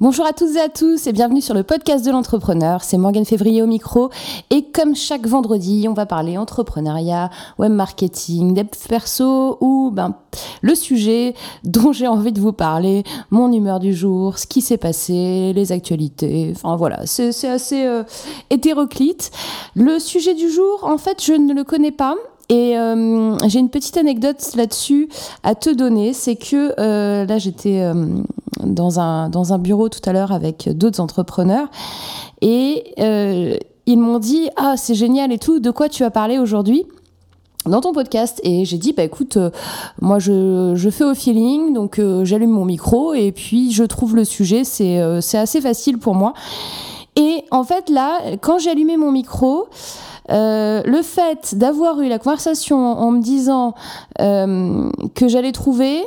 Bonjour à toutes et à tous et bienvenue sur le podcast de l'entrepreneur. C'est Morgane Février au micro et comme chaque vendredi, on va parler entrepreneuriat, web marketing, dev perso ou ben le sujet dont j'ai envie de vous parler, mon humeur du jour, ce qui s'est passé, les actualités. Enfin voilà, c'est assez euh, hétéroclite. Le sujet du jour, en fait, je ne le connais pas. Et euh, j'ai une petite anecdote là-dessus à te donner, c'est que euh, là j'étais euh, dans, un, dans un bureau tout à l'heure avec d'autres entrepreneurs. Et ils m'ont dit ah c'est génial et tout, de quoi tu vas parler aujourd'hui? Dans ton podcast. Et j'ai dit bah écoute moi je, je, fais au feeling. Donc j'allume mon micro et puis je trouve le sujet. C'est c'est assez facile pour moi et en fait là quand j'ai allumé mon micro euh, le fait d'avoir eu la conversation en me disant euh, que j'allais trouver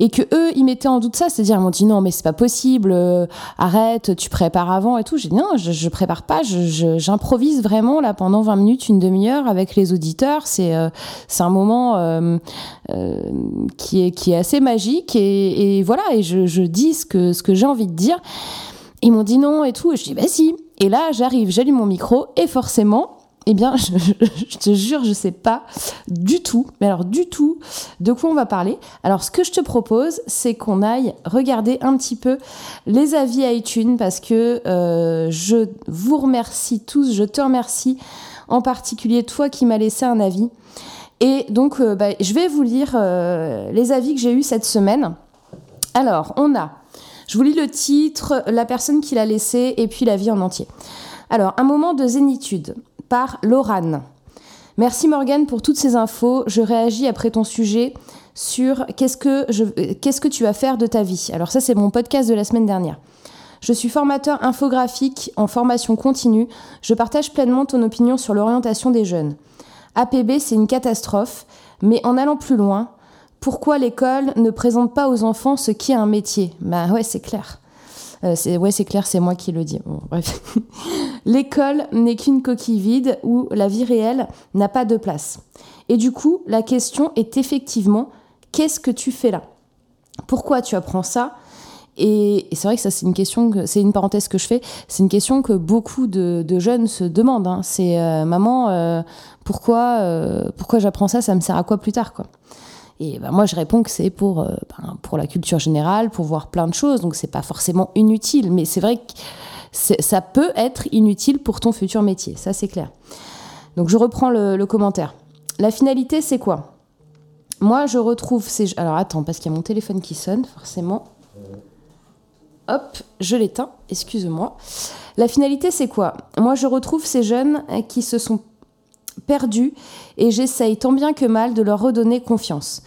et que eux ils mettaient en doute ça c'est-à-dire ils m'ont dit non mais c'est pas possible euh, arrête tu prépares avant et tout. J'ai dit non je, je prépare pas j'improvise vraiment là pendant 20 minutes une demi-heure avec les auditeurs. C'est un moment qui est qui est assez magique et, voilà et je, je, dis ce que ce que j'ai envie de dire. Ils m'ont dit non et tout et je dis bah si. Et là j'arrive j'allume mon micro et forcément eh bien, je, te jure, je sais pas du tout, mais alors du tout, de quoi on va parler. Alors, ce que je te propose, c'est qu'on aille regarder un petit peu les avis iTunes parce que euh, je vous remercie tous, je te remercie en particulier toi qui m'as laissé un avis. Et donc, euh, bah, je vais vous lire euh, les avis que j'ai eus cette semaine. Alors, on a, je vous lis le titre, la personne qui l'a laissé et puis la vie en entier. Alors, un moment de zénitude par Lorane. Merci Morgane pour toutes ces infos. Je réagis après ton sujet sur qu'est-ce que, tu vas faire de ta vie. Alors ça, c'est mon podcast de la semaine dernière. Je suis formateur infographique en formation continue. Je partage pleinement ton opinion sur l'orientation des jeunes. APB, c'est une catastrophe, mais en allant plus loin, pourquoi l'école ne présente pas aux enfants ce qui est un métier? Bah ouais, c'est clair. Euh, c'est, ouais, c'est clair, c'est moi qui le dis. L'école n'est qu'une coquille vide où la vie réelle n'a pas de place. Et du coup, la question est effectivement, qu'est-ce que tu fais là? Pourquoi tu apprends ça? Et, c'est vrai que ça, c'est une question, que, c'est une parenthèse que je fais, c'est une question que beaucoup de, jeunes se demandent. Hein. C'est euh, maman, euh, pourquoi, pourquoi j'apprends ça? Ça me sert à quoi plus tard quoi? Et ben moi, je réponds que c'est pour, euh, ben, pour la culture générale, pour voir plein de choses. Donc, c'est pas forcément inutile. Mais c'est vrai que ça peut être inutile pour ton futur métier. Ça, c'est clair. Donc, je reprends le, commentaire. La finalité, c'est quoi? Moi, je retrouve ces. Alors, attends, parce qu'il y a mon téléphone qui sonne, forcément. Hop, je l'éteins, excuse-moi. La finalité, c'est quoi? Moi, je retrouve ces jeunes qui se sont perdus et j'essaye tant bien que mal de leur redonner confiance.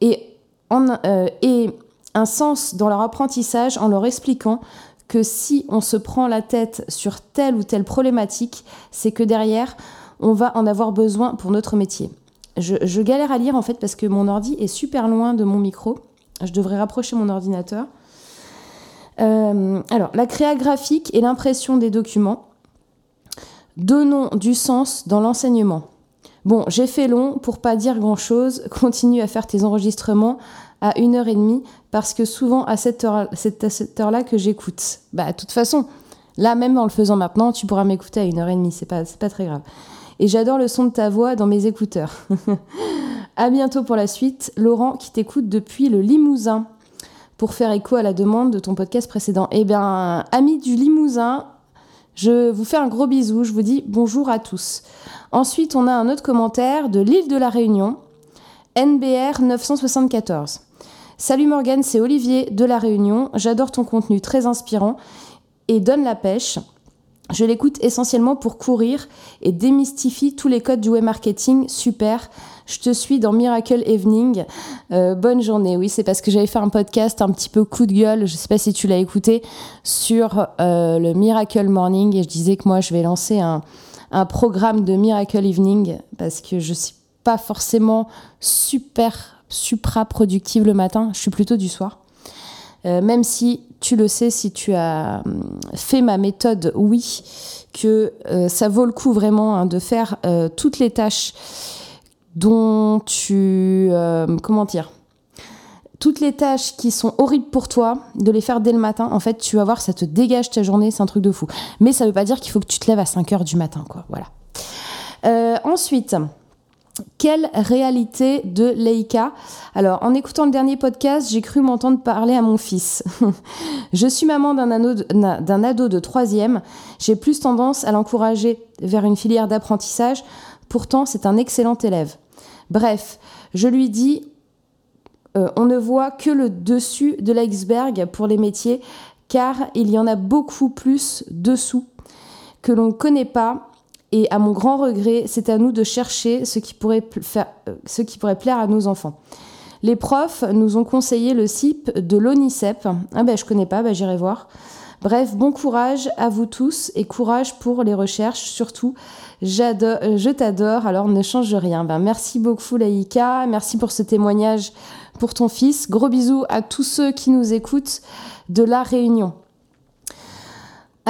Et, euh, et un sens dans leur apprentissage en leur expliquant que si on se prend la tête sur telle ou telle problématique, c'est que derrière, on va en avoir besoin pour notre métier. Je, galère à lire en fait parce que mon ordi est super loin de mon micro. Je devrais rapprocher mon ordinateur. Euh, alors, la créa graphique et l'impression des documents. Donnons du sens dans l'enseignement. Bon, j'ai fait long pour pas dire grand chose. Continue à faire tes enregistrements à une heure et demie parce que souvent à cette heure, à cette heure-là que j'écoute. Bah, de toute façon, là même en le faisant maintenant, tu pourras m'écouter à une heure et demie. C'est pas, pas très grave. Et j'adore le son de ta voix dans mes écouteurs. à bientôt pour la suite. Laurent qui t'écoute depuis le Limousin pour faire écho à la demande de ton podcast précédent. Eh bien, ami du Limousin, je vous fais un gros bisou, je vous dis bonjour à tous. Ensuite, on a un autre commentaire de l'île de la Réunion, NBR 974. Salut Morgane, c'est Olivier de la Réunion. J'adore ton contenu très inspirant et donne la pêche. Je l'écoute essentiellement pour courir et démystifie tous les codes du web marketing. Super. Je te suis dans Miracle Evening. Euh, bonne journée. Oui, c'est parce que j'avais fait un podcast un petit peu coup de gueule. Je sais pas si tu l'as écouté sur euh, le Miracle Morning et je disais que moi je vais lancer un, un programme de Miracle Evening parce que je suis pas forcément super supra productive le matin. Je suis plutôt du soir. Euh, même si tu le sais, si tu as hum, fait ma méthode, oui, que euh, ça vaut le coup vraiment hein, de faire euh, toutes les tâches dont tu... comment dire toutes les tâches qui sont horribles pour toi, de les faire dès le matin, en fait, tu vas voir, ça te dégage ta journée, c'est un truc de fou. Mais ça veut pas dire qu'il faut que tu te lèves à 5 heures du matin, quoi. Voilà. Euh, ensuite, quelle réalité de Leica? Alors, en écoutant le dernier podcast, j'ai cru m'entendre parler à mon fils. je suis maman d'un ado de troisième. J'ai plus tendance à l'encourager vers une filière d'apprentissage. Pourtant, c'est un excellent élève. Bref, je lui dis, euh, on ne voit que le dessus de l'iceberg pour les métiers, car il y en a beaucoup plus dessous que l'on ne connaît pas et à mon grand regret, c'est à nous de chercher ce qui, pourrait faire, euh, ce qui pourrait plaire à nos enfants. Les profs nous ont conseillé le CIP de l'ONICEP. Ah ben je connais pas, ben j'irai voir. Bref, bon courage à vous tous et courage pour les recherches surtout. Je t'adore, alors ne change rien. Ben, merci beaucoup Laïka, merci pour ce témoignage pour ton fils. Gros bisous à tous ceux qui nous écoutent de la Réunion.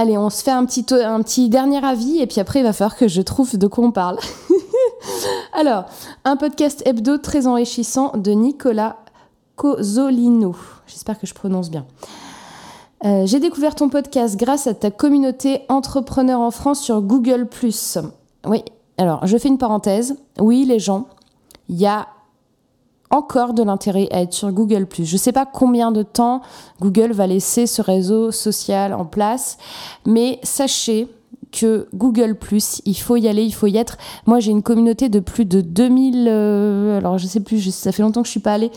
Allez, on se fait un petit, un petit dernier avis et puis après il va falloir que je trouve de quoi on parle. Alors, un podcast hebdo très enrichissant de Nicolas Cosolino. J'espère que je prononce bien. Euh, j'ai découvert ton podcast grâce à ta communauté entrepreneur en France sur Google ⁇ Oui, alors je fais une parenthèse. Oui, les gens, il y a encore de l'intérêt à être sur Google ⁇ Je ne sais pas combien de temps Google va laisser ce réseau social en place, mais sachez que Google ⁇ il faut y aller, il faut y être. Moi, j'ai une communauté de plus de 2000, euh, alors je sais plus, ça fait longtemps que je suis pas allée,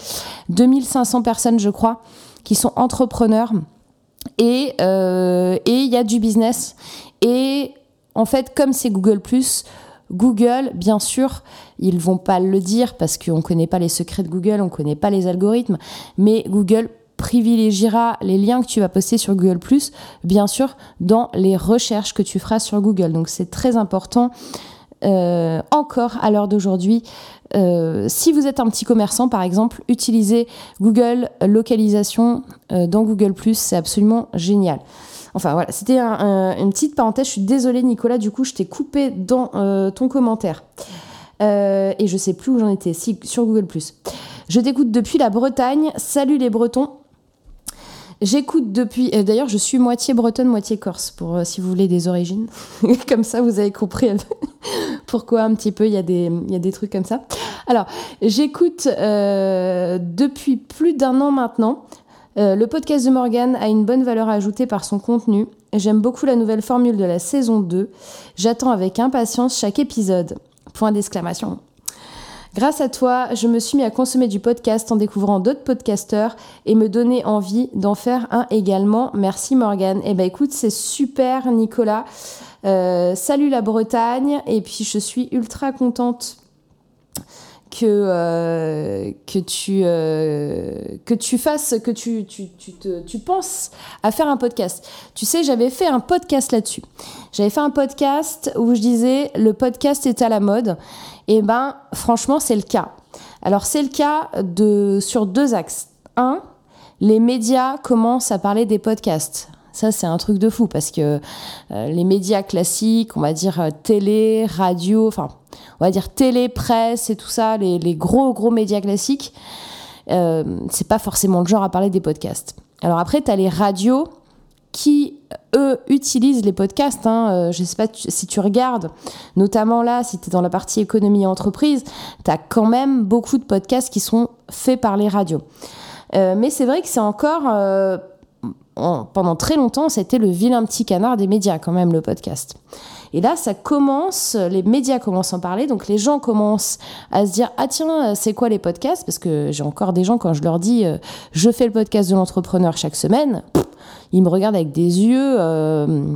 2500 personnes, je crois, qui sont entrepreneurs. Et euh, il y a du business. Et en fait, comme c'est Google ⁇ Google, bien sûr, ils vont pas le dire parce qu'on ne connaît pas les secrets de Google, on ne connaît pas les algorithmes, mais Google privilégiera les liens que tu vas poster sur Google ⁇ bien sûr, dans les recherches que tu feras sur Google. Donc c'est très important. Euh, encore à l'heure d'aujourd'hui, euh, si vous êtes un petit commerçant, par exemple, utilisez Google localisation euh, dans Google ⁇ c'est absolument génial. Enfin voilà, c'était une petite parenthèse. Je suis désolée Nicolas, du coup je t'ai coupé dans ton commentaire. Euh, et je sais plus où j'en étais, sur Google ⁇ Je t'écoute depuis la Bretagne. Salut les Bretons. J'écoute depuis. Euh, d'ailleurs, je suis moitié bretonne, moitié corse, pour si vous voulez des origines. comme ça, vous avez compris pourquoi un petit peu il y, a des, trucs comme ça. Alors, j'écoute depuis plus d'un an maintenant. Euh, le podcast de Morgan a une bonne valeur ajoutée par son contenu. J'aime beaucoup la nouvelle formule de la saison 2. J'attends avec impatience chaque épisode. Point d'exclamation. Grâce à toi, je me suis mis à consommer du podcast en découvrant d'autres podcasteurs et me donner envie d'en faire un également. Merci Morgan. Eh ben écoute, c'est super Nicolas. Euh, salut la Bretagne et puis je suis ultra contente que, euh, que, tu, euh, que tu fasses, que tu, tu, tu, te, tu penses à faire un podcast. Tu sais, j'avais fait un podcast là-dessus. J'avais fait un podcast où je disais le podcast est à la mode. Et ben, franchement, c'est le cas. Alors, c'est le cas de, sur deux axes. Un, les médias commencent à parler des podcasts. Ça, c'est un truc de fou parce que euh, les médias classiques, on va dire télé, radio, enfin, on va dire télé, presse et tout ça, les, gros, gros médias classiques, euh, c'est pas forcément le genre à parler des podcasts. Alors après, tu as les radios qui, eux, utilisent les podcasts. Hein. Euh, je sais pas si tu regardes, notamment là, si tu es dans la partie économie et entreprise, tu as quand même beaucoup de podcasts qui sont faits par les radios. Euh, mais c'est vrai que c'est encore pendant très longtemps, c'était le vilain petit canard des médias, quand même, le podcast. Et là, ça commence, les médias commencent à en parler, donc les gens commencent à se dire Ah, tiens, c'est quoi les podcasts? Parce que j'ai encore des gens, quand je leur dis euh, Je fais le podcast de l'entrepreneur chaque semaine, ils me regardent avec des yeux. Euh,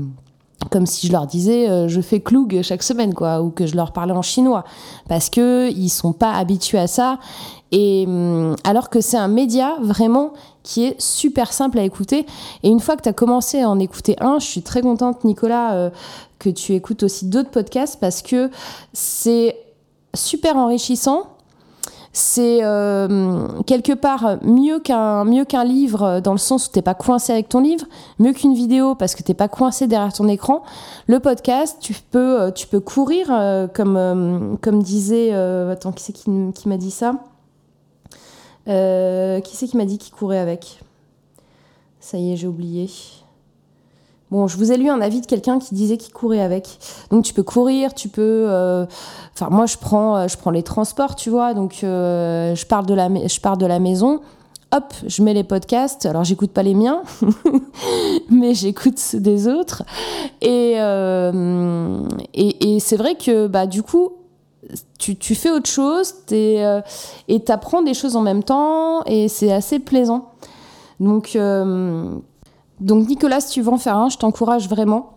comme si je leur disais euh, je fais Klug chaque semaine quoi ou que je leur parlais en chinois parce que ils sont pas habitués à ça et hum, alors que c'est un média vraiment qui est super simple à écouter. Et une fois que tu as commencé à en écouter un, je suis très contente, Nicolas, euh, que tu écoutes aussi d'autres podcasts parce que c'est super enrichissant. C'est euh, quelque part mieux qu'un livre dans le sens où t'es pas coincé avec ton livre, mieux qu'une vidéo parce que t'es pas coincé derrière ton écran. Le podcast, tu peux euh, tu courir comme disait attends qui c'est qui, qui m'a dit ça? Euh, qui c'est qui m'a dit qu'il courait avec? Ça y est, j'ai oublié. Bon, je vous ai lu un avis de quelqu'un qui disait qu'il courait avec. Donc tu peux courir, tu peux. euh, Enfin, moi je prends, je prends les transports, tu vois. Donc euh, je pars de la, je de la maison. Hop, je mets les podcasts. Alors j'écoute pas les miens, mais j'écoute ceux des autres. Et euh, et, c'est vrai que bah du coup. Tu, tu fais autre chose euh, et tu apprends des choses en même temps et c'est assez plaisant. Donc, euh, donc Nicolas, si tu veux en faire un, je t'encourage vraiment.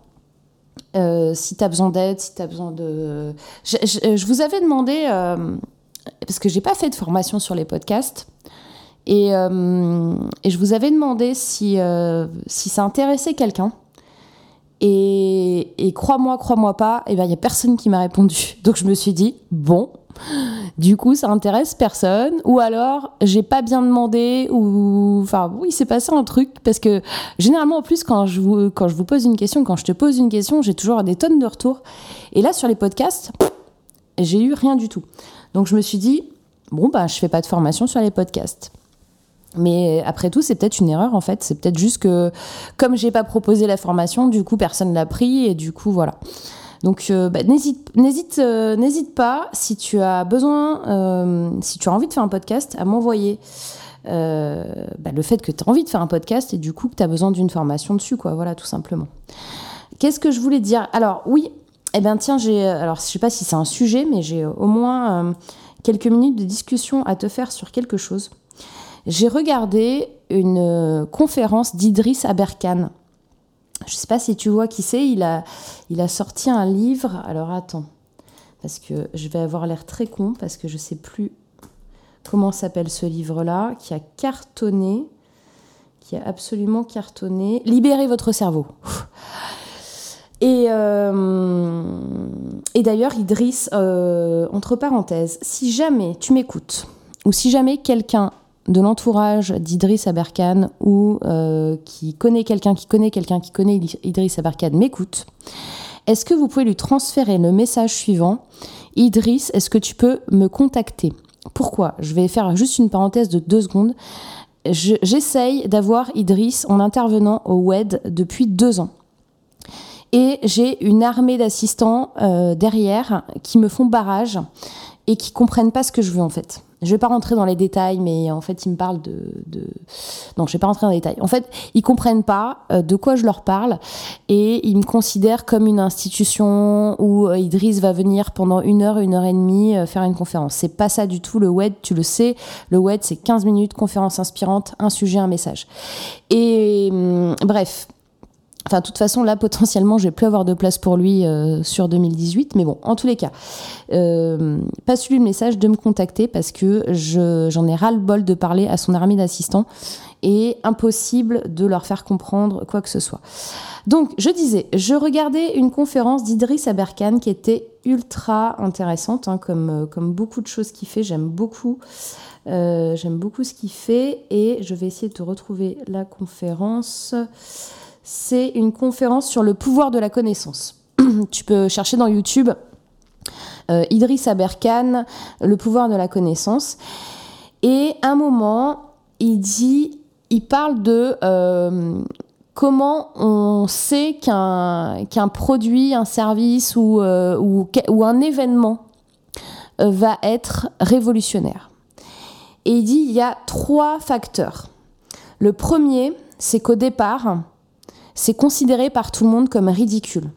Euh, si tu as besoin d'aide, si tu as besoin de... Je, vous avais demandé, euh, parce que j'ai pas fait de formation sur les podcasts, et, euh, je vous avais demandé si, ça intéressait quelqu'un. Et, crois-moi, crois-moi pas, il ben, y a personne qui m'a répondu. Donc je me suis dit, bon, du coup, ça intéresse personne. Ou alors, j'ai pas bien demandé, ou. Enfin, oui, il s'est passé un truc. Parce que généralement, en plus, quand je, vous, quand je vous pose une question, quand je te pose une question, j'ai toujours des tonnes de retours. Et là, sur les podcasts, j'ai eu rien du tout. Donc je me suis dit, bon, bah, je fais pas de formation sur les podcasts. Mais après tout, c'est peut-être une erreur en fait. C'est peut-être juste que, comme j'ai pas proposé la formation, du coup, personne l'a pris et du coup, voilà. Donc, euh, bah, euh, n'hésite pas si tu as besoin, euh, si tu as envie de faire un podcast, à m'envoyer bah, le fait que tu as envie de faire un podcast et du coup que tu as besoin d'une formation dessus, quoi. Voilà, tout simplement. Qu'est-ce que je voulais dire? Alors, oui, eh bien, tiens, j'ai. Alors, je sais pas si c'est un sujet, mais j'ai au moins quelques minutes de discussion à te faire sur quelque chose. J'ai regardé une conférence d'Idriss Aberkan. Je sais pas si tu vois qui c'est. Il a, sorti un livre. Alors attends, parce que je vais avoir l'air très con parce que je sais plus comment s'appelle ce livre-là qui a cartonné, qui a absolument cartonné. Libérez votre cerveau. Et, euh, et d'ailleurs, Idriss, euh, entre parenthèses, si jamais tu m'écoutes, ou si jamais quelqu'un de l'entourage d'Idriss Aberkan ou euh, qui connaît quelqu'un qui connaît quelqu'un qui connaît Idriss Aberkan m'écoute, est-ce que vous pouvez lui transférer le message suivant? Idriss, est-ce que tu peux me contacter? Pourquoi? Je vais faire juste une parenthèse de deux secondes. Je- J'essaye d'avoir Idriss en intervenant au WED depuis deux ans. Et j'ai une armée d'assistants euh, derrière qui me font barrage et qui comprennent pas ce que je veux en fait. Je vais pas rentrer dans les détails, mais en fait, ils me parlent de. de... Non, je vais pas rentrer dans les détails. En fait, ils comprennent pas euh, de quoi je leur parle et ils me considèrent comme une institution où euh, Idriss va venir pendant une heure, une heure et demie euh, faire une conférence. C'est pas ça du tout. Le WED, tu le sais, le WED, c'est 15 minutes, conférence inspirante, un sujet, un message. Et hum, bref, Enfin, de toute façon, là, potentiellement, je vais plus avoir de place pour lui euh, sur 2018. Mais bon, en tous les cas, euh, passe-lui le message de me contacter parce que je- j'en ai ras-le-bol de parler à son armée d'assistants et impossible de leur faire comprendre quoi que ce soit. Donc, je disais, je regardais une conférence d'Idriss Aberkan qui était ultra intéressante, hein, comme, euh, comme beaucoup de choses qu'il fait. J'aime beaucoup, j'aime beaucoup ce qu'il fait et je vais essayer de retrouver la conférence. C'est une conférence sur le pouvoir de la connaissance. tu peux chercher dans YouTube euh, Idriss Aberkan, le pouvoir de la connaissance. Et à un moment, il dit, il parle de euh, comment on sait qu'un produit, un service ou, euh, un événement va être révolutionnaire. Et il dit, il y a trois facteurs. Le premier, c'est qu'au départ, c'est considéré par tout le monde comme ridicule.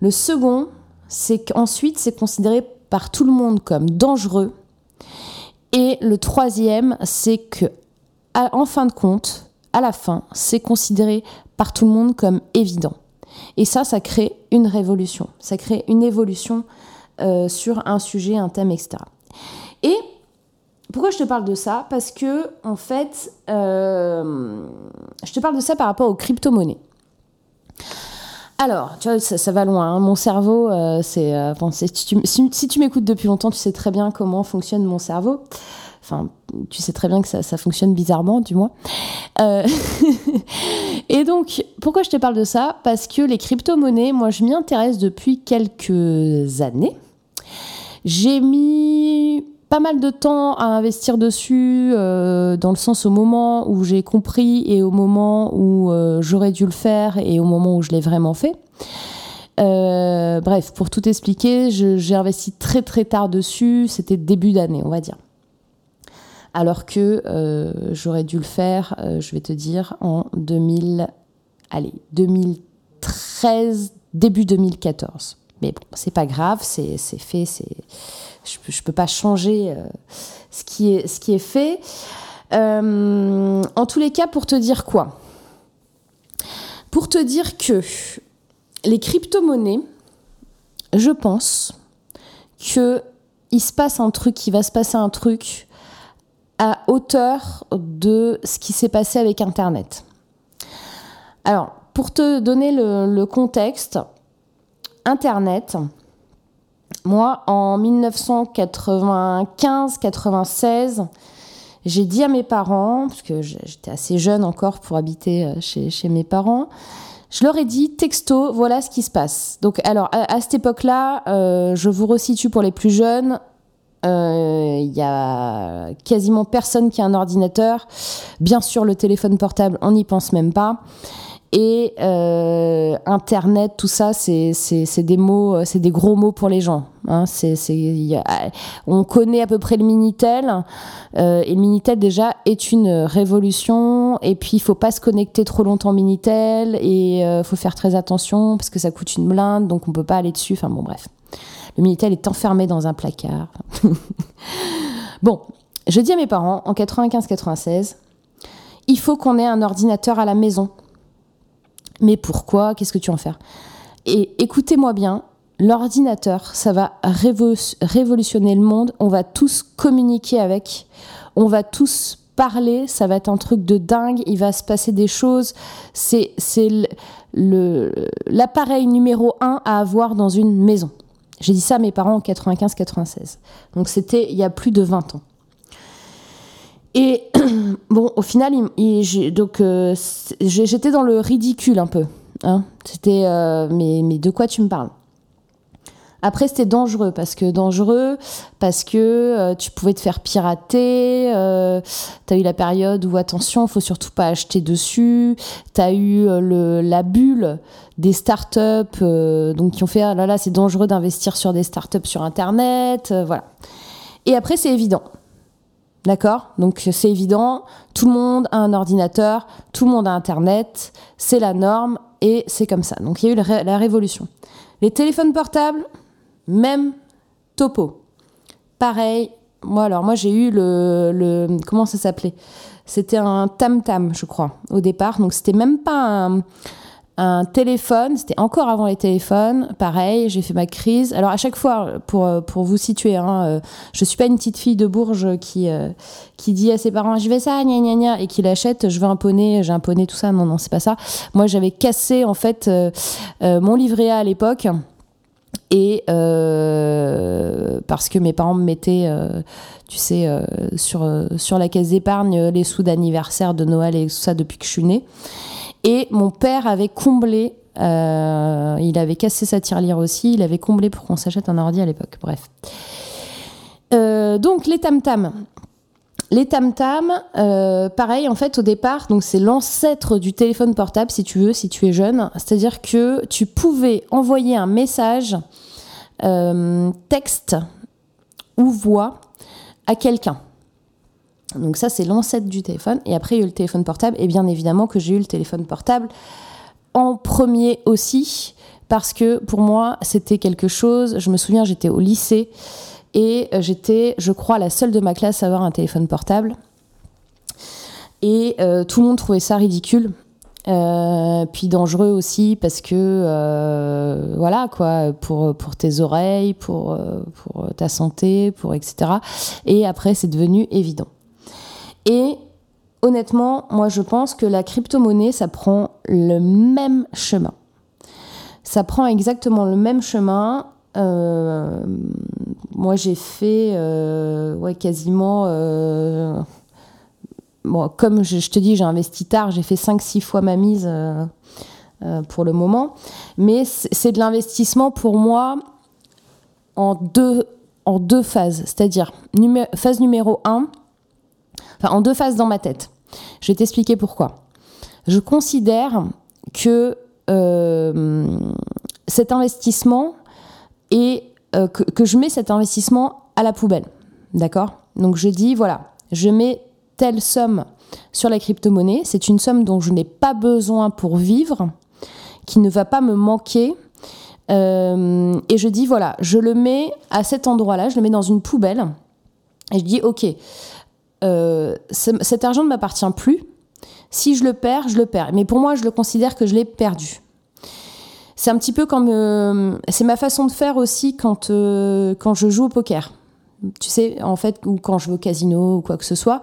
Le second, c'est qu'ensuite, c'est considéré par tout le monde comme dangereux. Et le troisième, c'est que, en fin de compte, à la fin, c'est considéré par tout le monde comme évident. Et ça, ça crée une révolution. Ça crée une évolution euh, sur un sujet, un thème, etc. Et pourquoi je te parle de ça? Parce que, en fait, euh, je te parle de ça par rapport aux crypto-monnaies. Alors, tu vois, ça, va loin. hein. Mon cerveau, euh, c'est. euh, si tu, m'écoutes depuis longtemps, tu sais très bien comment fonctionne mon cerveau. Enfin, tu sais très bien que ça, ça fonctionne bizarrement, du moins. Et donc, pourquoi je te parle de ça? Parce que les crypto-monnaies, moi, je m'y intéresse depuis quelques années. J'ai mis pas mal de temps à investir dessus, euh, dans le sens au moment où j'ai compris et au moment où euh, j'aurais dû le faire et au moment où je l'ai vraiment fait. Euh, bref, pour tout expliquer, j'ai investi très très tard dessus, c'était début d'année, on va dire. Alors que j'aurais dû le faire, je vais te dire, en 2000, allez, 2013, début 2014. Mais bon, c'est pas grave, c'est fait, c'est je ne peux pas changer euh, ce, qui est, ce qui est fait. Euh, en tous les cas, pour te dire quoi? Pour te dire que les crypto-monnaies, je pense que il se passe un truc, il va se passer un truc à hauteur de ce qui s'est passé avec Internet. Alors, pour te donner le contexte, Internet, moi, en 1995-96, j'ai dit à mes parents, parce que j'étais assez jeune encore pour habiter euh, chez, mes parents, je leur ai dit texto, voilà ce qui se passe. Donc, alors, à, cette époque-là, euh, je vous resitue pour les plus jeunes, euh, il y a quasiment personne qui a un ordinateur. Bien sûr, le téléphone portable, on n'y pense même pas. Et euh, Internet, tout ça, c'est des mots, euh, c'est des gros mots pour les gens. Hein. On connaît à peu près le Minitel. Euh, et le Minitel, déjà, est une révolution. Et puis, il faut pas se connecter trop longtemps Minitel. Et il faut faire très attention parce que ça coûte une blinde, donc on peut pas aller dessus. Enfin, bon, bref. Le Minitel est enfermé dans un placard. bon, je dis à mes parents, en 95-96, il faut qu'on ait un ordinateur à la maison mais pourquoi? Qu'est-ce que tu en fais Et écoutez-moi bien, l'ordinateur, ça va révolutionner le monde. On va tous communiquer avec. On va tous parler. Ça va être un truc de dingue. Il va se passer des choses. C'est l'appareil numéro un à avoir dans une maison. J'ai dit ça à mes parents en 95-96. Donc c'était il y a plus de 20 ans. Et bon, au final, donc euh, j'étais dans le ridicule un peu. Hein. C'était euh, mais, de quoi tu me parles? Après, c'était dangereux parce que dangereux parce que euh, tu pouvais te faire pirater. Euh, tu as eu la période où attention, faut surtout pas acheter dessus. Tu as eu la bulle des startups donc qui ont fait ah là là, c'est dangereux d'investir sur des startups sur internet, voilà. Et après, c'est évident. D'accord? Donc c'est évident, tout le monde a un ordinateur, tout le monde a Internet, c'est la norme et c'est comme ça. Donc il y a eu la, révolution. Les téléphones portables, même topo. Pareil, moi alors moi j'ai eu le, le comment ça s'appelait? C'était un tam tam, je crois, au départ. Donc c'était même pas un un téléphone, c'était encore avant les téléphones, pareil, j'ai fait ma crise. Alors à chaque fois, pour, pour vous situer, hein, euh, je suis pas une petite fille de Bourges qui, euh, qui dit à ses parents je vais ça, gna gna gna, et qui l'achète, je veux un poney, j'ai un poney, tout ça. Non, non, c'est pas ça. Moi j'avais cassé en fait euh, mon livret A à l'époque. Et parce que mes parents me mettaient, tu sais, sur, sur la caisse d'épargne les sous d'anniversaire de Noël et tout ça depuis que je suis née. Et mon père avait comblé, euh, il avait cassé sa tirelire aussi, il avait comblé pour qu'on s'achète un ordi à l'époque. Bref. Euh, donc les tam-tam. Les tam-tam, euh, pareil, en fait, au départ, donc c'est l'ancêtre du téléphone portable, si tu veux, si tu es jeune. C'est-à-dire que tu pouvais envoyer un message texte ou voix à quelqu'un. Donc ça, c'est l'ancêtre du téléphone. Et après, il y a eu le téléphone portable. Et bien évidemment que j'ai eu le téléphone portable en premier aussi, parce que pour moi, c'était quelque chose. Je me souviens, j'étais au lycée et j'étais, je crois, la seule de ma classe à avoir un téléphone portable. Et euh, tout le monde trouvait ça ridicule. Euh, puis dangereux aussi parce que euh, voilà quoi pour pour tes oreilles pour pour ta santé pour etc et après c'est devenu évident et honnêtement, moi je pense que la crypto-monnaie, ça prend le même chemin. Ça prend exactement le même chemin. Euh, moi j'ai fait euh, ouais, quasiment... Euh, comme je, te dis, j'ai investi tard, j'ai fait 5-6 fois ma mise pour le moment. Mais c'est de l'investissement pour moi en deux, en deux phases, c'est-à-dire phase numéro 1, enfin en deux phases dans ma tête. Je vais t'expliquer pourquoi. Je considère que euh, cet investissement et euh, que, je mets cet investissement à la poubelle. D'accord? Donc je dis, voilà, je mets telle somme sur la crypto-monnaie. C'est une somme dont je n'ai pas besoin pour vivre, qui ne va pas me manquer. Euh, et je dis, voilà, je le mets à cet endroit-là, je le mets dans une poubelle. Et je dis, ok, euh, cet argent ne m'appartient plus. Si je le perds, je le perds. Mais pour moi, je le considère que je l'ai perdu. C'est un petit peu comme... Euh, c'est ma façon de faire aussi quand, quand je joue au poker. Tu sais, en fait, ou quand je vais au casino ou quoi que ce soit,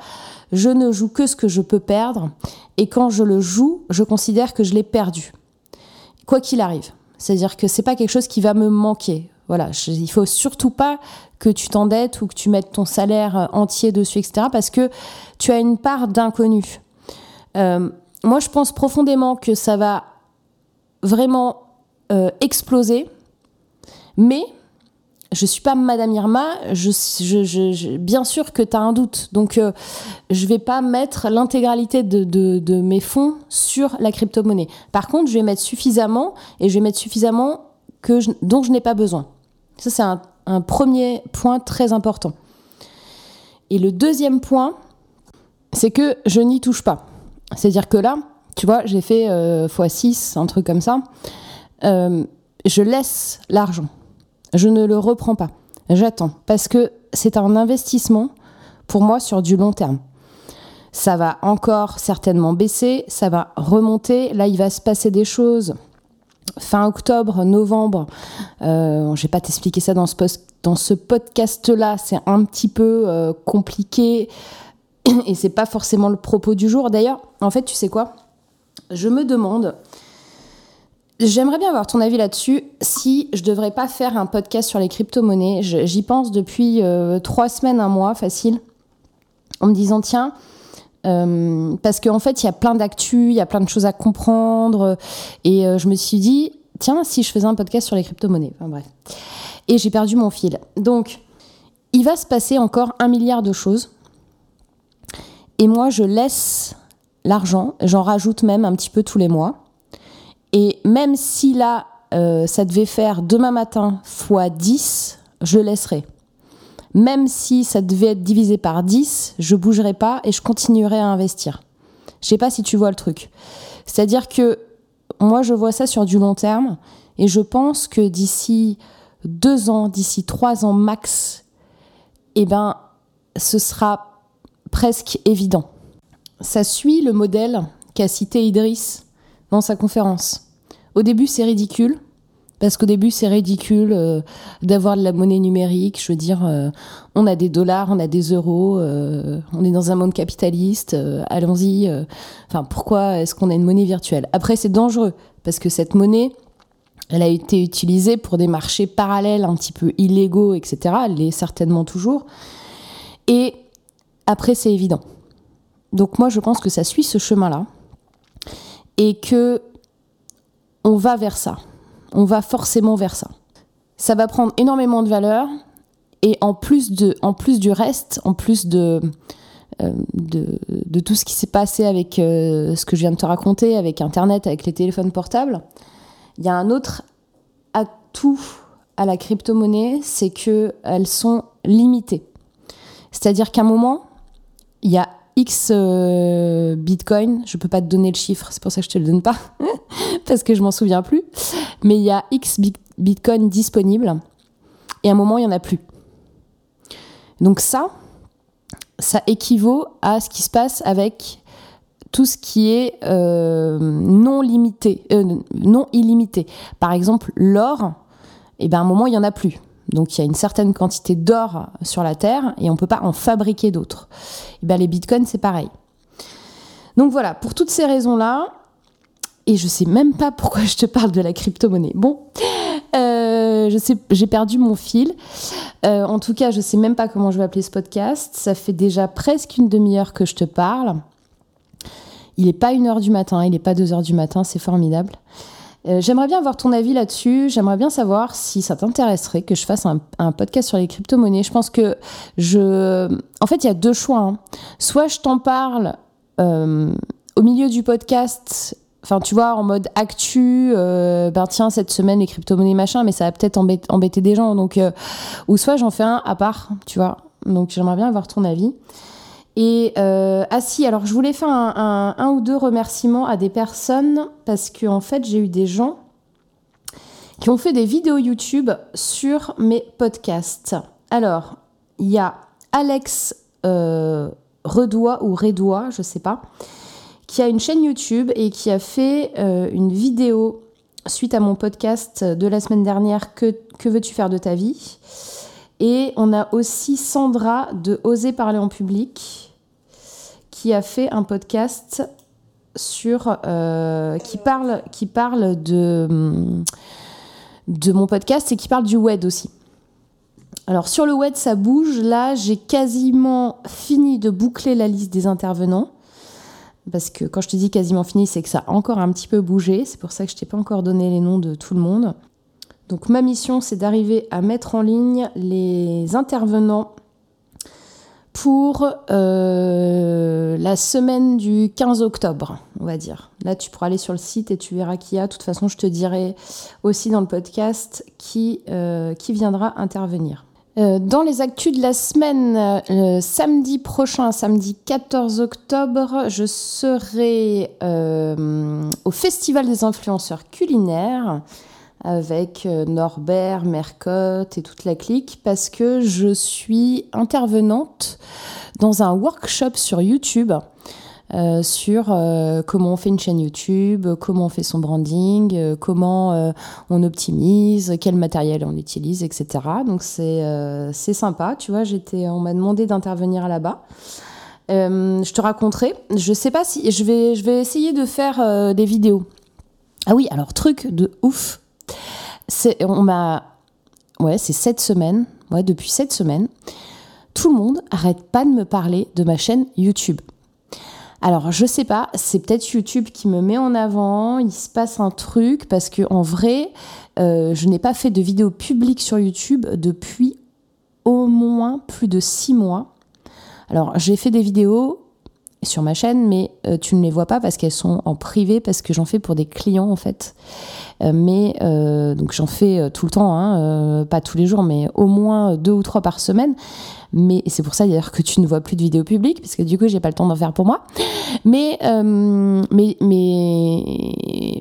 je ne joue que ce que je peux perdre. Et quand je le joue, je considère que je l'ai perdu. Quoi qu'il arrive. C'est-à-dire que c'est pas quelque chose qui va me manquer. Voilà, il faut surtout pas que tu t'endettes ou que tu mettes ton salaire entier dessus, etc. Parce que tu as une part d'inconnu. Euh, moi, je pense profondément que ça va vraiment euh, exploser, mais je suis pas Madame Irma, je, bien sûr que tu as un doute. Donc, je euh, je vais pas mettre l'intégralité de, mes fonds sur la crypto-monnaie. Par contre, je vais mettre suffisamment et je vais mettre suffisamment que dont je n'ai pas besoin. Ça, c'est un, premier point très important. Et le deuxième point, c'est que je n'y touche pas. C'est-à-dire que là, tu vois, j'ai fait x6, euh, un truc comme ça. Euh, je laisse l'argent je ne le reprends pas. J'attends parce que c'est un investissement pour moi sur du long terme. Ça va encore certainement baisser, ça va remonter. Là, il va se passer des choses fin octobre, novembre. Euh, je vais pas t'expliquer ça dans ce, podcast-là. C'est un petit peu euh, compliqué et c'est pas forcément le propos du jour. D'ailleurs, en fait, tu sais quoi? Je me demande J'aimerais bien avoir ton avis là-dessus. Si je devrais pas faire un podcast sur les crypto-monnaies, j'y pense depuis euh, trois semaines, un mois, facile, en me disant tiens, euh, parce qu'en fait il y a plein d'actu, il y a plein de choses à comprendre, et euh, je me suis dit tiens, si je faisais un podcast sur les crypto-monnaies, enfin bref, et j'ai perdu mon fil. Donc il va se passer encore un milliard de choses, et moi je laisse l'argent, j'en rajoute même un petit peu tous les mois. Et même si là, euh, ça devait faire demain matin fois 10, je laisserai. Même si ça devait être divisé par 10, je bougerai pas et je continuerai à investir. Je sais pas si tu vois le truc. C'est-à-dire que moi, je vois ça sur du long terme et je pense que d'ici deux ans, d'ici trois ans max, eh ben, ce sera presque évident. Ça suit le modèle qu'a cité Idriss dans sa conférence. Au début, c'est ridicule. Parce qu'au début, c'est ridicule euh, d'avoir de la monnaie numérique. Je veux dire, euh, on a des dollars, on a des euros, euh, on est dans un monde capitaliste. Allons-y. Enfin, pourquoi est-ce qu'on a une monnaie virtuelle? Après, c'est dangereux parce que cette monnaie, elle a été utilisée pour des marchés parallèles, un petit peu illégaux, etc. Elle l'est certainement toujours. Et après, c'est évident. Donc moi, je pense que ça suit ce chemin-là et que on va vers ça. On va forcément vers ça. Ça va prendre énormément de valeur et en plus, de, en plus du reste, en plus de, euh, de, tout ce qui s'est passé avec euh, ce que je viens de te raconter, avec Internet, avec les téléphones portables, il y a un autre atout à la crypto-monnaie, c'est qu'elles sont limitées. C'est-à-dire qu'à un moment, il y a X euh, Bitcoin, je peux pas te donner le chiffre, c'est pour ça que je te le donne pas, parce que je m'en souviens plus, mais il y a X Bitcoin disponible, et à un moment, il y en a plus. Donc ça, ça équivaut à ce qui se passe avec tout ce qui est euh, non limité, euh, non illimité. Par exemple, l'or, et eh ben à un moment, il y en a plus. Donc il y a une certaine quantité d'or sur la Terre et on ne peut pas en fabriquer d'autres. Et ben, les bitcoins, c'est pareil. Donc voilà, pour toutes ces raisons-là, et je sais même pas pourquoi je te parle de la crypto-monnaie. Bon, euh, j'ai perdu mon fil. Euh, en tout cas, je sais même pas comment je vais appeler ce podcast. Ça fait déjà presque une demi-heure que je te parle. Il n'est pas une heure du matin, il n'est pas deux heures du matin, c'est formidable. Euh, j'aimerais bien avoir ton avis là-dessus. J'aimerais bien savoir si ça t'intéresserait que je fasse un, podcast sur les crypto-monnaies. Je pense que je. En fait, il y a deux choix. Hein. Soit je t'en parle euh, au milieu du podcast. Enfin, tu vois, en mode actu, euh, ben tiens, cette semaine, les crypto-monnaies, machin, mais ça va peut-être embêter, des gens. Donc, ou soit j'en fais un à part, tu vois. Donc, j'aimerais bien avoir ton avis. Et euh, ah si, alors je voulais faire un, ou deux remerciements à des personnes parce que en fait j'ai eu des gens qui ont fait des vidéos YouTube sur mes podcasts. Alors il y a Alex euh, Redois ou Redois, je sais pas, qui a une chaîne YouTube et qui a fait euh, une vidéo suite à mon podcast de la semaine dernière Que, que veux-tu faire de ta vie? Et on a aussi Sandra de Oser parler en public qui a fait un podcast sur euh, qui parle qui parle de de mon podcast et qui parle du web aussi. Alors sur le web ça bouge. Là j'ai quasiment fini de boucler la liste des intervenants parce que quand je te dis quasiment fini c'est que ça a encore un petit peu bougé. C'est pour ça que je t'ai pas encore donné les noms de tout le monde. Donc ma mission, c'est d'arriver à mettre en ligne les intervenants pour euh, la semaine du 15 octobre, on va dire. Là, tu pourras aller sur le site et tu verras qui y a. De toute façon, je te dirai aussi dans le podcast qui, euh, qui viendra intervenir. Euh, dans les actus de la semaine, samedi prochain, samedi 14 octobre, je serai au Festival des influenceurs culinaires avec euh, Norbert, Mercotte et toute la clique parce que je suis intervenante dans un workshop sur YouTube euh, sur euh, comment on fait une chaîne YouTube, comment on fait son branding, comment on optimise, quel matériel on utilise, etc. Donc c'est sympa, tu vois. On m'a demandé d'intervenir là-bas. je te raconterai. Je sais pas si je vais je vais essayer de faire des vidéos. Ah oui, alors truc de ouf on m'a, ouais, c'est cette semaine, ouais, depuis cette semaine, tout le monde arrête pas de me parler de ma chaîne YouTube. Alors, je sais pas, c'est peut-être YouTube qui me met en avant, il se passe un truc, parce que en vrai, euh, je n'ai pas fait de vidéo publique sur YouTube depuis au moins plus de six mois. Alors, j'ai fait des vidéos sur ma chaîne, mais euh, tu ne les vois pas parce qu'elles sont en privé, parce que j'en fais pour des clients en fait. Euh, mais euh, donc j'en fais tout le temps, hein, pas tous les jours, mais au moins deux ou trois par semaine. Mais c'est pour ça d'ailleurs que tu ne vois plus de vidéos publiques, parce que du coup j'ai pas le temps d'en faire pour moi. Mais mais mais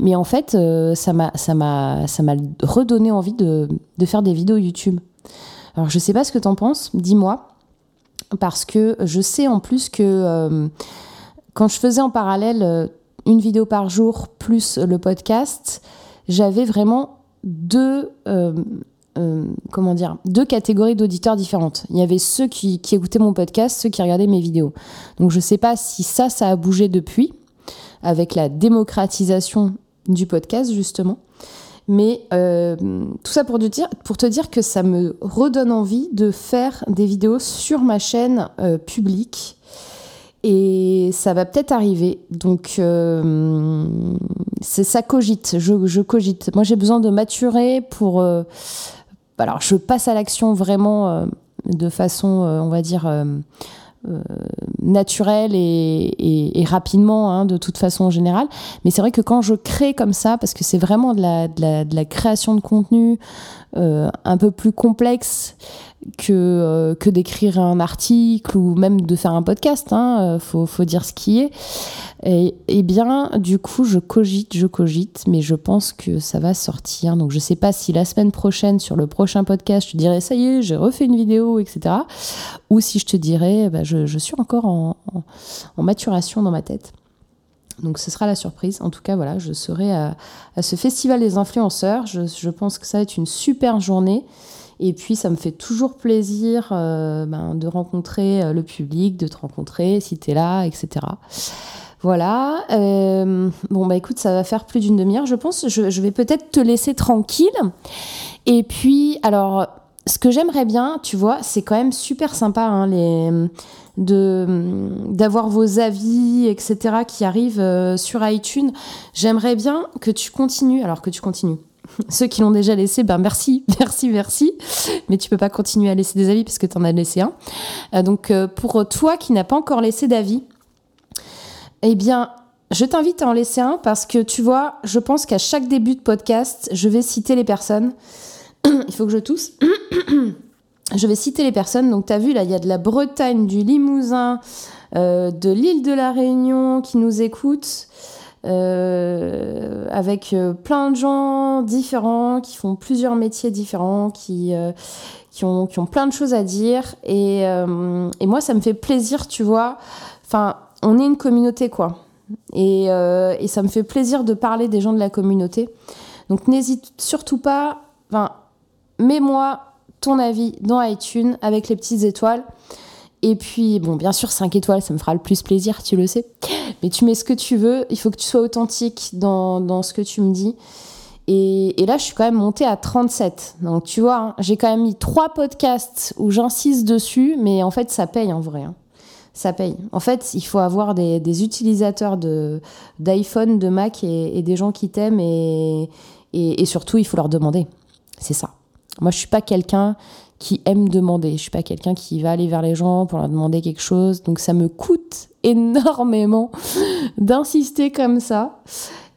mais en fait ça m'a ça m'a ça m'a redonné envie de, de faire des vidéos YouTube. Alors je sais pas ce que t'en penses, dis-moi parce que je sais en plus que euh, quand je faisais en parallèle euh, une vidéo par jour plus le podcast, j'avais vraiment deux, euh, deux catégories d'auditeurs différentes. Il y avait ceux qui, qui, écoutaient mon podcast, ceux qui regardaient mes vidéos. Donc je ne sais pas si ça, ça a bougé depuis, avec la démocratisation du podcast justement. Mais euh, tout ça pour te, dire, que ça me redonne envie de faire des vidéos sur ma chaîne euh, publique. Et ça va peut-être arriver. Donc, euh, ça cogite. Je, cogite. Moi, j'ai besoin de maturer pour. alors, je passe à l'action vraiment de façon, on va dire naturel et, rapidement, hein, de toute façon en général. Mais c'est vrai que quand je crée comme ça, parce que c'est vraiment de la, de, la, création de contenu euh, un peu plus complexe que, euh, que d'écrire un article ou même de faire un podcast, hein, faut, faut dire ce qui est. Et, et, bien, du coup, je cogite, je cogite, mais je pense que ça va sortir. Donc, je sais pas si la semaine prochaine, sur le prochain podcast, je te dirais ça y est, j'ai refait une vidéo, etc. Ou si je te dirais, bah, je, suis encore en, en, maturation dans ma tête. Donc, ce sera la surprise. En tout cas, voilà, je serai à, à ce festival des influenceurs. Je, je, pense que ça va être une super journée. Et puis, ça me fait toujours plaisir euh, ben, de rencontrer euh, le public, de te rencontrer si tu es là, etc. Voilà. Euh, bon, bah écoute, ça va faire plus d'une demi-heure, je pense. Je, vais peut-être te laisser tranquille. Et puis, alors, ce que j'aimerais bien, tu vois, c'est quand même super sympa hein, de, d'avoir vos avis, etc., qui arrivent sur iTunes. J'aimerais bien que tu continues, alors que tu continues. Ceux qui l'ont déjà laissé, ben merci, merci, merci. Mais tu peux pas continuer à laisser des avis parce que tu en as laissé un. Euh, donc euh, pour toi qui n'as pas encore laissé d'avis, eh bien, je t'invite à en laisser un parce que tu vois, je pense qu'à chaque début de podcast, je vais citer les personnes. Il faut que je tousse. je vais citer les personnes. Donc, tu as vu, là, il y a de la Bretagne, du Limousin, euh, de l'île de la Réunion qui nous écoutent. Euh, avec euh, plein de gens différents qui font plusieurs métiers différents, qui, qui, ont, qui ont plein de choses à dire. Et, et moi, ça me fait plaisir, tu vois. Enfin, on est une communauté, quoi. Et, et, ça me fait plaisir de parler des gens de la communauté. Donc n'hésite surtout pas, enfin, mets-moi ton avis dans iTunes avec les petites étoiles. Et puis, bon, bien sûr, 5 étoiles, ça me fera le plus plaisir, tu le sais. Mais tu mets ce que tu veux, il faut que tu sois authentique dans, dans ce que tu me dis. Et, et, là, je suis quand même montée à 37. Donc, tu vois, hein, j'ai quand même mis trois podcasts où j'insiste dessus, mais en fait, ça paye en vrai. Hein. Ça paye. En fait, il faut avoir des, des utilisateurs d'iPhone, de, Mac et, et, des gens qui t'aiment et, et surtout, il faut leur demander. C'est ça. Moi, je suis pas quelqu'un qui aime demander. Je suis pas quelqu'un qui va aller vers les gens pour leur demander quelque chose. Donc ça me coûte énormément d'insister comme ça.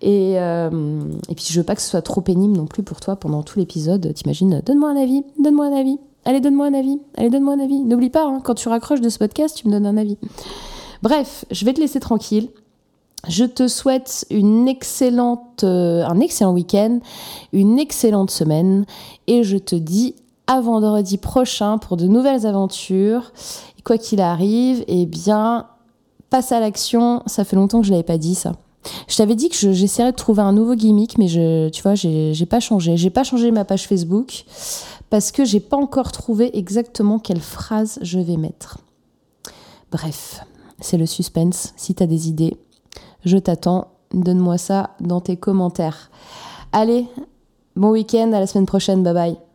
Et, euh, et puis je veux pas que ce soit trop pénible non plus pour toi pendant tout l'épisode. T'imagines, donne-moi un avis, donne-moi un avis. Allez, donne-moi un avis. Allez, donne-moi un avis. N'oublie pas, hein, quand tu raccroches de ce podcast, tu me donnes un avis. Bref, je vais te laisser tranquille. Je te souhaite euh, un excellent week-end, une excellente semaine et je te dis vendredi prochain pour de nouvelles aventures. Quoi qu'il arrive, eh bien, passe à l'action. Ça fait longtemps que je l'avais pas dit ça. Je t'avais dit que j'essaierais de trouver un nouveau gimmick, mais je, tu vois, j'ai pas changé. J'ai pas changé ma page Facebook parce que j'ai pas encore trouvé exactement quelle phrase je vais mettre. Bref, c'est le suspense. Si tu as des idées, je t'attends. Donne-moi ça dans tes commentaires. Allez, bon week-end, à la semaine prochaine. Bye bye.